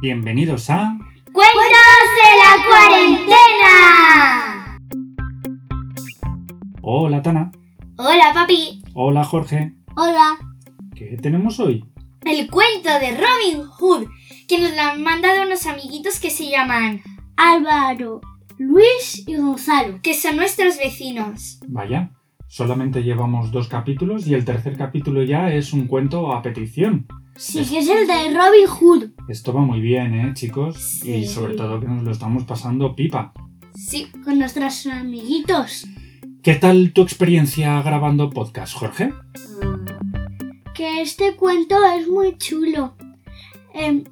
Bienvenidos a... ¡Cuentos de la cuarentena! Hola Tana. Hola, papi. Hola Jorge. Hola. ¿Qué tenemos hoy? El cuento de Robin Hood, que nos lo han mandado unos amiguitos que se llaman Álvaro, Luis y Gonzalo, que son nuestros vecinos. Vaya, solamente llevamos dos capítulos y el tercer capítulo ya es un cuento a petición. Sí, que es el de Robin Hood. Esto va muy bien, ¿eh, chicos? Sí. Y sobre todo que nos lo estamos pasando pipa. Sí, con nuestros amiguitos. ¿Qué tal tu experiencia grabando podcast, Jorge? Que este cuento es muy chulo. Em,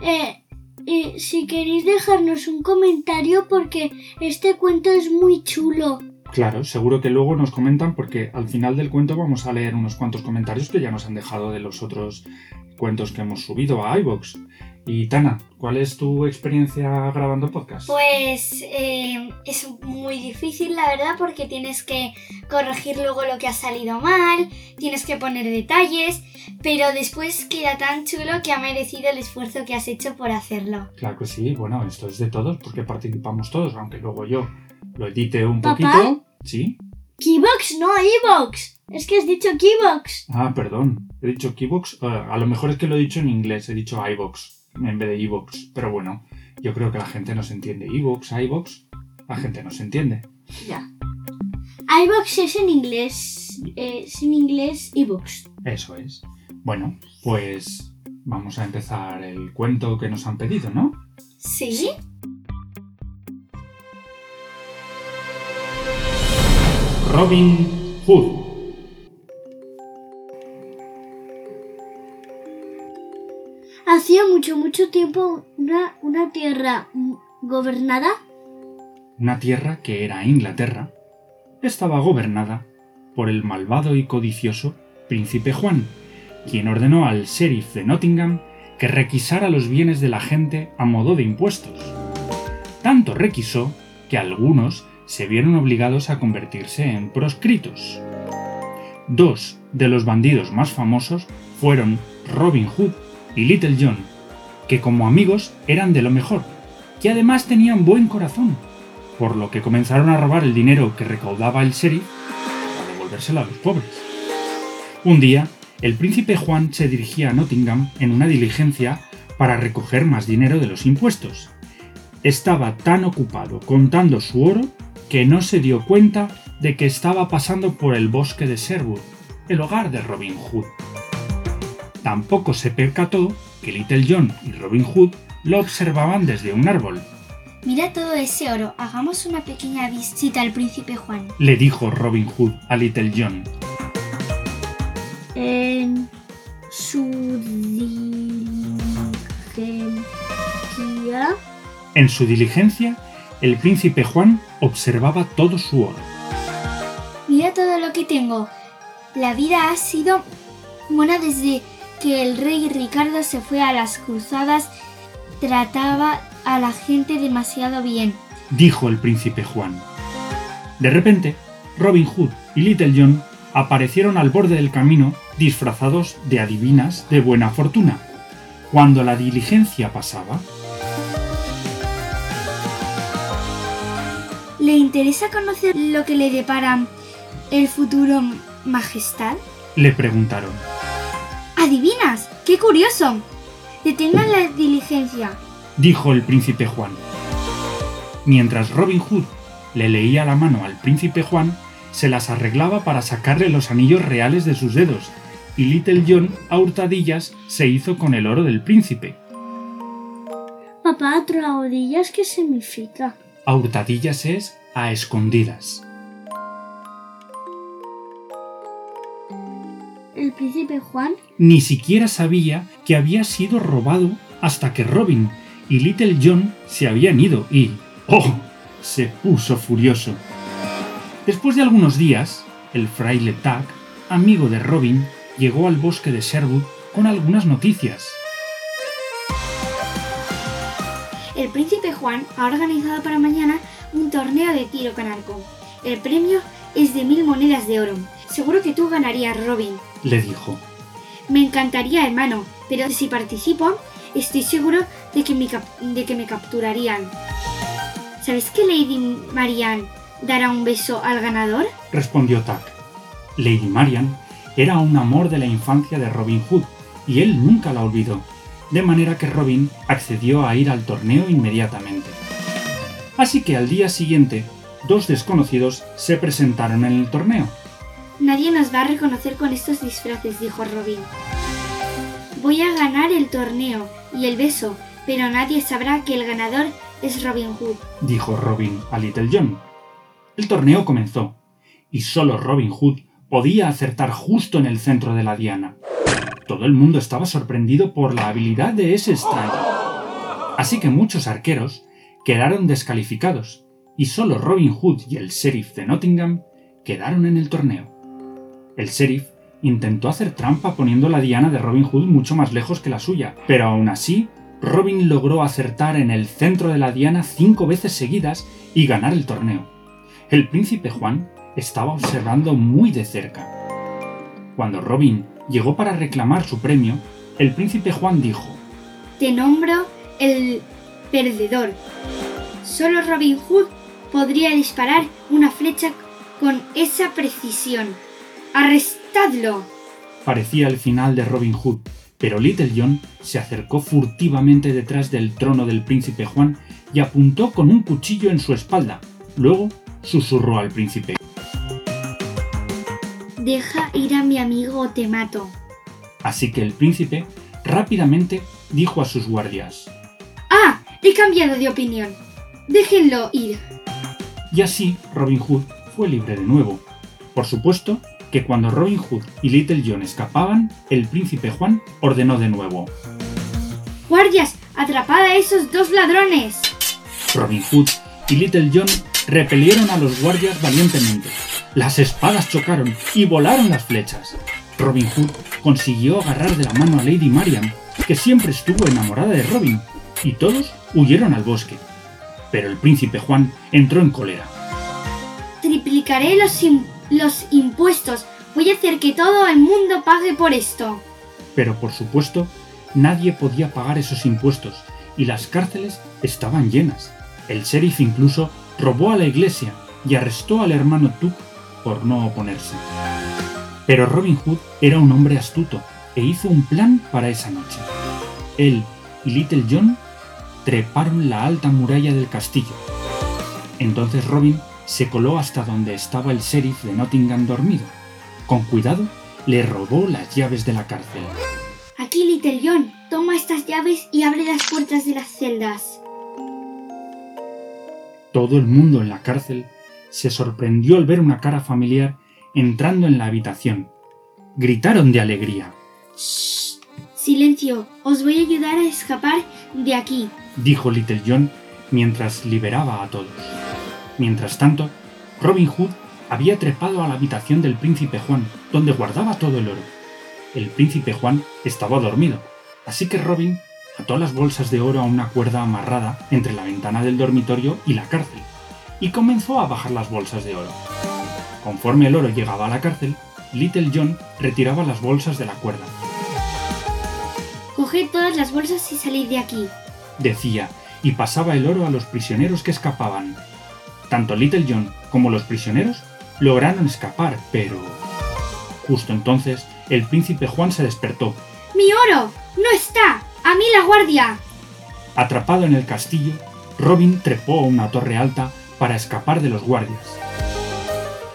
eh, si queréis dejarnos un comentario porque este cuento es muy chulo. Claro, seguro que luego nos comentan porque al final del cuento vamos a leer unos cuantos comentarios que ya nos han dejado de los otros cuentos que hemos subido a iVoox. Y Tana, ¿cuál es tu experiencia grabando podcast? Pues eh, es muy difícil, la verdad, porque tienes que corregir luego lo que ha salido mal, tienes que poner detalles, pero después queda tan chulo que ha merecido el esfuerzo que has hecho por hacerlo. Claro que sí, bueno, esto es de todos porque participamos todos, aunque luego yo lo edite un ¿Papá? poquito. ¿Sí? Keybox, no Evox. Es que has dicho Keybox. Ah, perdón, he dicho Keybox. Eh, a lo mejor es que lo he dicho en inglés, he dicho iVoox en vez de iVoox. Pero bueno, yo creo que la gente no se entiende. iVoox, iVoox, la gente no se entiende. Ya. iVox es en inglés. eh, es en inglés Evox. Eso es. Bueno, pues vamos a empezar el cuento que nos han pedido, ¿no? ¿Sí? Robin Hood. Hacía mucho, mucho tiempo una, una tierra gobernada Una tierra que era Inglaterra, estaba gobernada por el malvado y codicioso príncipe Juan, quien ordenó al sheriff de Nottingham que requisara los bienes de la gente a modo de impuestos. Tanto requisó que algunos se vieron obligados a convertirse en proscritos. Dos de los bandidos más famosos fueron Robin Hood y Little John, que como amigos eran de lo mejor, que además tenían buen corazón, por lo que comenzaron a robar el dinero que recaudaba el sheriff para devolvérselo a los pobres. Un día, el príncipe Juan se dirigía a Nottingham en una diligencia para recoger más dinero de los impuestos. Estaba tan ocupado contando su oro que no se dio cuenta de que estaba pasando por el bosque de Sherwood, el hogar de Robin Hood. Tampoco se percató que Little John y Robin Hood lo observaban desde un árbol. Mira todo ese oro. Hagamos una pequeña visita al príncipe Juan. le dijo Robin Hood a Little John. En su diligencia. En su diligencia, el príncipe Juan observaba todo su oro. Mira todo lo que tengo. La vida ha sido buena desde que el rey Ricardo se fue a las cruzadas. Trataba a la gente demasiado bien. dijo el príncipe Juan. De repente, Robin Hood y Little John aparecieron al borde del camino disfrazados de adivinas de buena fortuna. Cuando la diligencia pasaba, ¿Le interesa conocer lo que le depara el futuro majestad? le preguntaron. ¿Adivinas? ¡Qué curioso! Detengan la diligencia. dijo el príncipe Juan. Mientras Robin Hood le leía la mano al príncipe Juan, se las arreglaba para sacarle los anillos reales de sus dedos, y Little John a hurtadillas se hizo con el oro del príncipe. Papá, traodillas, ¿qué significa? A hurtadillas es a escondidas. El príncipe Juan Ni siquiera sabía que había sido robado hasta que Robin y Little John se habían ido y... ¡Oh! se puso furioso. Después de algunos días, el fraile Tuck, amigo de Robin, llegó al bosque de Sherwood con algunas noticias. Príncipe Juan ha organizado para mañana un torneo de tiro con arco. El premio es de mil monedas de oro. Seguro que tú ganarías, Robin. Le dijo. Me encantaría, hermano, pero si participo, estoy seguro de que me, cap- de que me capturarían. ¿Sabes que Lady Marianne dará un beso al ganador? respondió Tack. Lady Marian era un amor de la infancia de Robin Hood y él nunca la olvidó, de manera que Robin accedió a ir al torneo inmediatamente. Así que al día siguiente, dos desconocidos se presentaron en el torneo. Nadie nos va a reconocer con estos disfraces, dijo Robin. Voy a ganar el torneo y el beso, pero nadie sabrá que el ganador es Robin Hood. dijo Robin a Little John. El torneo comenzó, y solo Robin Hood podía acertar justo en el centro de la diana. Todo el mundo estaba sorprendido por la habilidad de ese extraño. Así que muchos arqueros quedaron descalificados, y solo Robin Hood y el sheriff de Nottingham quedaron en el torneo. El sheriff intentó hacer trampa poniendo la diana de Robin Hood mucho más lejos que la suya, pero aún así, Robin logró acertar en el centro de la diana cinco veces seguidas y ganar el torneo. El príncipe Juan estaba observando muy de cerca. Cuando Robin llegó para reclamar su premio, el príncipe Juan dijo, Te nombro el perdedor. Solo Robin Hood podría disparar una flecha con esa precisión. ¡Arrestadlo! parecía el final de Robin Hood, pero Little John se acercó furtivamente detrás del trono del príncipe Juan y apuntó con un cuchillo en su espalda. Luego susurró al príncipe. Deja ir a mi amigo o te mato. Así que el príncipe rápidamente dijo a sus guardias. ¡Ah! He cambiado de opinión. Déjenlo ir. Y así Robin Hood fue libre de nuevo. Por supuesto que cuando Robin Hood y Little John escapaban, el príncipe Juan ordenó de nuevo. ¡Guardias! ¡Atrapad a esos dos ladrones! Robin Hood y Little John repelieron a los guardias valientemente. Las espadas chocaron y volaron las flechas. Robin Hood consiguió agarrar de la mano a Lady Marian, que siempre estuvo enamorada de Robin, y todos huyeron al bosque. Pero el príncipe Juan entró en cólera. Triplicaré los, los impuestos. Voy a hacer que todo el mundo pague por esto. Pero por supuesto, nadie podía pagar esos impuestos, y las cárceles estaban llenas. El sheriff incluso robó a la iglesia y arrestó al hermano Tuck por no oponerse. Pero Robin Hood era un hombre astuto e hizo un plan para esa noche. Él y Little John treparon la alta muralla del castillo. Entonces Robin se coló hasta donde estaba el sheriff de Nottingham dormido. Con cuidado, le robó las llaves de la cárcel. Aquí, Little John, toma estas llaves y abre las puertas de las celdas. Todo el mundo en la cárcel se sorprendió al ver una cara familiar entrando en la habitación. Gritaron de alegría. Shh. Silencio, os voy a ayudar a escapar de aquí. dijo Little John mientras liberaba a todos. Mientras tanto, Robin Hood había trepado a la habitación del príncipe Juan, donde guardaba todo el oro. El príncipe Juan estaba dormido, así que Robin ató las bolsas de oro a una cuerda amarrada entre la ventana del dormitorio y la cárcel, y comenzó a bajar las bolsas de oro. Conforme el oro llegaba a la cárcel, Little John retiraba las bolsas de la cuerda. Coged todas las bolsas y salid de aquí. decía, y pasaba el oro a los prisioneros que escapaban. Tanto Little John como los prisioneros lograron escapar, pero... Justo entonces, el príncipe Juan se despertó. ¡Mi oro! ¡No está! ¡A mí la guardia! Atrapado en el castillo, Robin trepó a una torre alta para escapar de los guardias.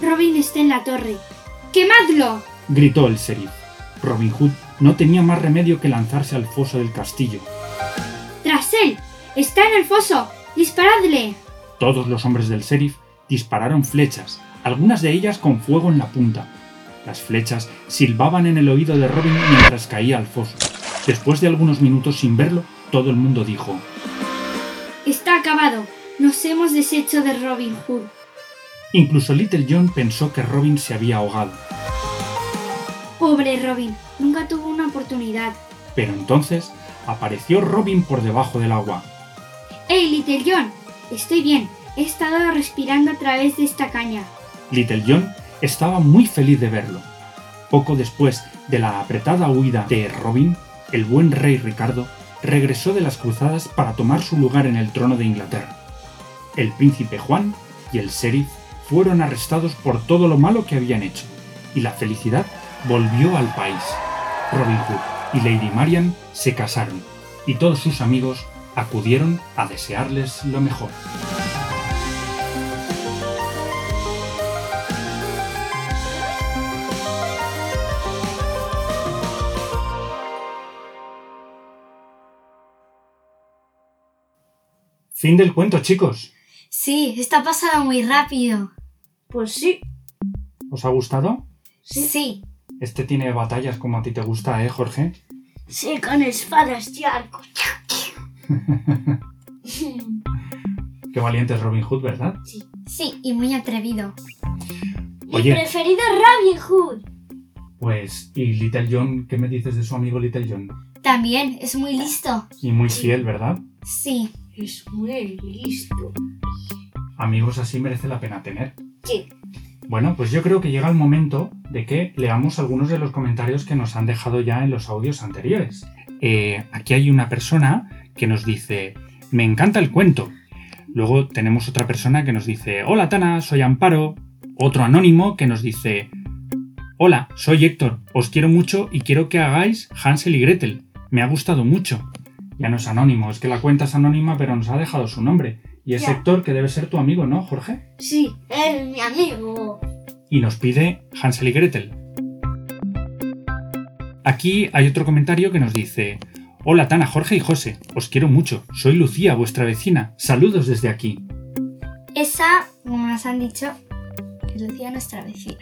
Robin está en la torre. ¡Quemadlo! Gritó el sheriff. Robin Hood no tenía más remedio que lanzarse al foso del castillo. ¡Tras él! ¡Está en el foso! ¡Disparadle! Todos los hombres del sheriff dispararon flechas, algunas de ellas con fuego en la punta. Las flechas silbaban en el oído de Robin mientras caía al foso. Después de algunos minutos sin verlo, todo el mundo dijo, Está acabado. Nos hemos deshecho de Robin Hood. incluso Little John pensó que Robin se había ahogado. Pobre Robin. Nunca tuvo una oportunidad. Pero entonces apareció Robin por debajo del agua. ¡Hey, Little John! Estoy bien. He estado respirando a través de esta caña. Little John estaba muy feliz de verlo. Poco después de la apretada huida de Robin, el buen rey Ricardo regresó de las cruzadas para tomar su lugar en el trono de Inglaterra. El príncipe Juan y el sheriff fueron arrestados por todo lo malo que habían hecho, y la felicidad volvió al país. Robin Hood y Lady Marian se casaron, y todos sus amigos acudieron a desearles lo mejor. Fin del cuento, chicos. Sí, está pasado muy rápido. Pues sí. ¿Os ha gustado? Sí. Este tiene batallas como a ti te gusta, ¿eh, Jorge? Sí, con espadas y arcos. Qué valiente es Robin Hood, ¿verdad? Sí, y muy atrevido. Mi preferido es Robin Hood. Pues, ¿y Little John? ¿Qué me dices de su amigo Little John? También es muy listo. Y muy fiel, ¿verdad? Sí. Es muy listo. Amigos así merece la pena tener. Sí. Bueno, pues yo creo que llega el momento de que leamos algunos de los comentarios que nos han dejado ya en los audios anteriores. Eh, aquí hay una persona que nos dice, me encanta el cuento. Luego tenemos otra persona que nos dice, hola Tana, soy Amparo. Otro anónimo que nos dice, hola, soy Héctor, os quiero mucho y quiero que hagáis Hansel y Gretel. Me ha gustado mucho. Ya no es anónimo, es que la cuenta es anónima pero nos ha dejado su nombre. Y es Ya. Héctor que debe ser tu amigo, ¿no, Jorge? Sí, es mi amigo. y nos pide Hansel y Gretel. Aquí hay otro comentario que nos dice, Hola Tana, Jorge y José, os quiero mucho, soy Lucía, vuestra vecina, saludos desde aquí. Esa, como nos han dicho, es Lucía nuestra vecina.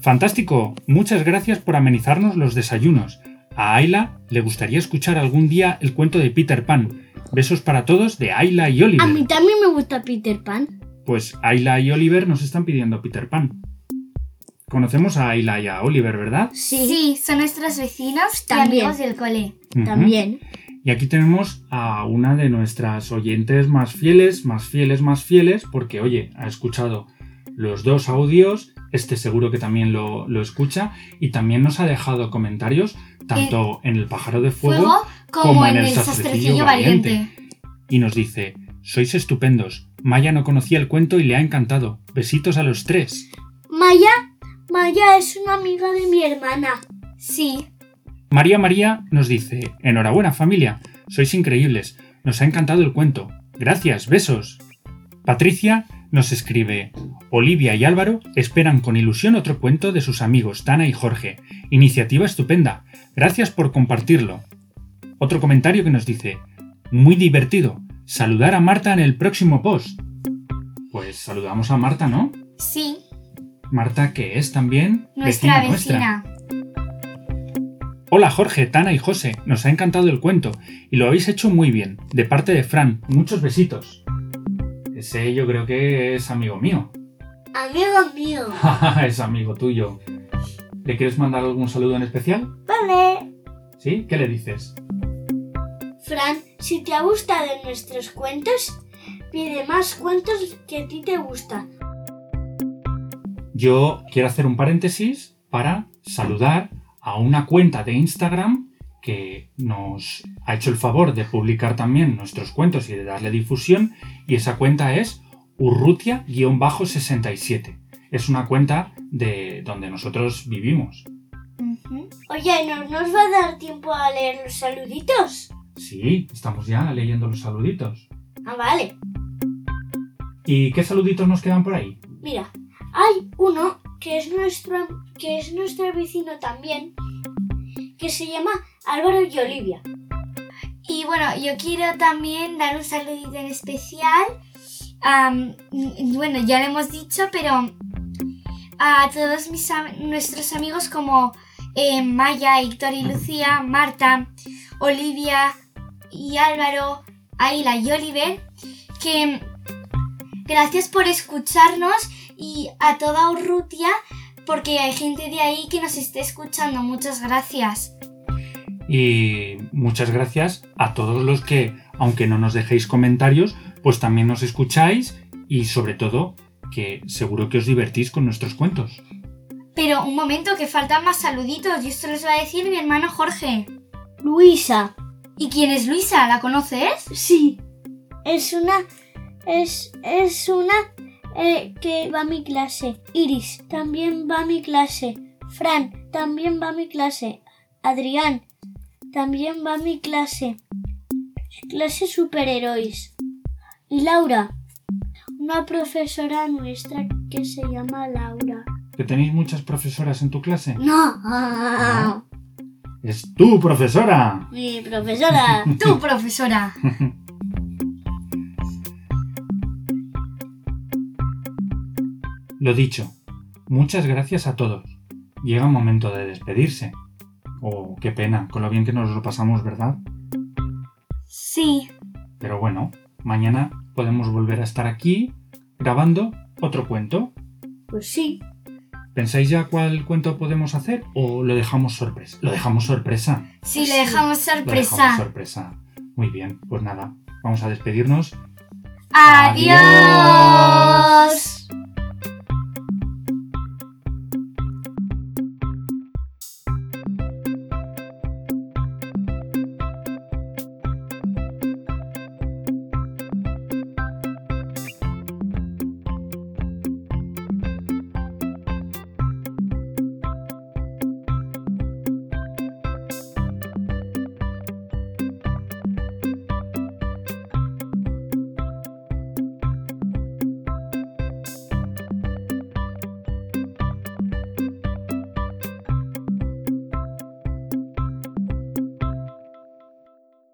Fantástico, muchas gracias por amenizarnos los desayunos. A Ayla le gustaría escuchar algún día el cuento de Peter Pan. Besos para todos de Ayla y Oliver. A mí también me gusta Peter Pan. Pues Ayla y Oliver nos están pidiendo Peter Pan. Conocemos a Ayla y a Oliver, ¿verdad? Sí, son nuestros vecinos También. y amigos del cole. También. Y aquí tenemos a una de nuestras oyentes más fieles, más fieles, más fieles, porque oye, ha escuchado los dos audios, este seguro que también lo, lo escucha, y también nos ha dejado comentarios, tanto en el pájaro de fuego, Fuego como, en el sastrecillo valiente. y nos dice, sois estupendos, Maya no conocía el cuento y le ha encantado, besitos a los tres. Maya, Maya es una amiga de mi hermana. Sí, María María nos dice, enhorabuena familia, sois increíbles, nos ha encantado el cuento, gracias, besos. Patricia nos escribe, Olivia y Álvaro esperan con ilusión otro cuento de sus amigos Tana y Jorge, iniciativa estupenda, gracias por compartirlo. Otro comentario que nos dice, muy divertido, saludar a Marta en el próximo post. Pues saludamos a Marta, ¿no? sí, Marta que es también nuestra vecina. Hola Jorge, Tana y José, nos ha encantado el cuento y lo habéis hecho muy bien. De parte de Fran, muchos besitos. Ese yo creo que es amigo mío. Amigo mío. es amigo tuyo. ¿Le quieres mandar algún saludo en especial? Vale. ¿Sí? ¿Qué le dices? Fran, si te ha gustado nuestros cuentos, pide más cuentos que a ti te gustan. Yo quiero hacer un paréntesis para saludar a una cuenta de Instagram que nos ha hecho el favor de publicar también nuestros cuentos y de darle difusión y esa cuenta es urrutia-67. Es una cuenta de donde nosotros vivimos. Oye, ¿no nos va a dar tiempo a leer los saluditos? Sí, estamos ya leyendo los saluditos. Ah, vale. ¿Y qué saluditos nos quedan por ahí? Mira, hay uno que es nuestro, que es nuestro vecino también, que se llama Álvaro y Olivia. Y bueno, yo quiero también dar un saludito en especial. mm, bueno, ya lo hemos dicho, pero a todos mis nuestros amigos como eh, Maya, Héctor y Lucía, Marta, Olivia y Álvaro, Ayla y Oliver, que gracias por escucharnos y a toda Urrutia, porque hay gente de ahí que nos esté escuchando. Muchas gracias. Y muchas gracias a todos los que, aunque no nos dejéis comentarios, pues también nos escucháis y sobre todo que seguro que os divertís con nuestros cuentos. Pero un momento, que faltan más saluditos y esto les va a decir mi hermano Jorge. Luisa, ¿Y quién es Luisa? ¿La conoces? Sí, es una. Es, es una eh, que va a mi clase. Iris también va a mi clase. Fran también va a mi clase. Adrián también va a mi clase. Clase superhéroes. Y Laura, una profesora nuestra que se llama Laura. ¿Que tenéis muchas profesoras en tu clase? No, ¡Es tu profesora! mi profesora. Tu profesora. Lo dicho, muchas gracias a todos. Llega un momento de despedirse. Oh, qué pena, con lo bien que nos lo pasamos, ¿verdad? Sí. Pero bueno, mañana podemos volver a estar aquí grabando otro cuento. Pues sí. ¿Pensáis ya cuál cuento podemos hacer o lo dejamos sorpresa? Lo dejamos sorpresa. Sí, le dejamos Lo dejamos sorpresa. sorpresa. Muy bien, pues nada, vamos a despedirnos. Adiós.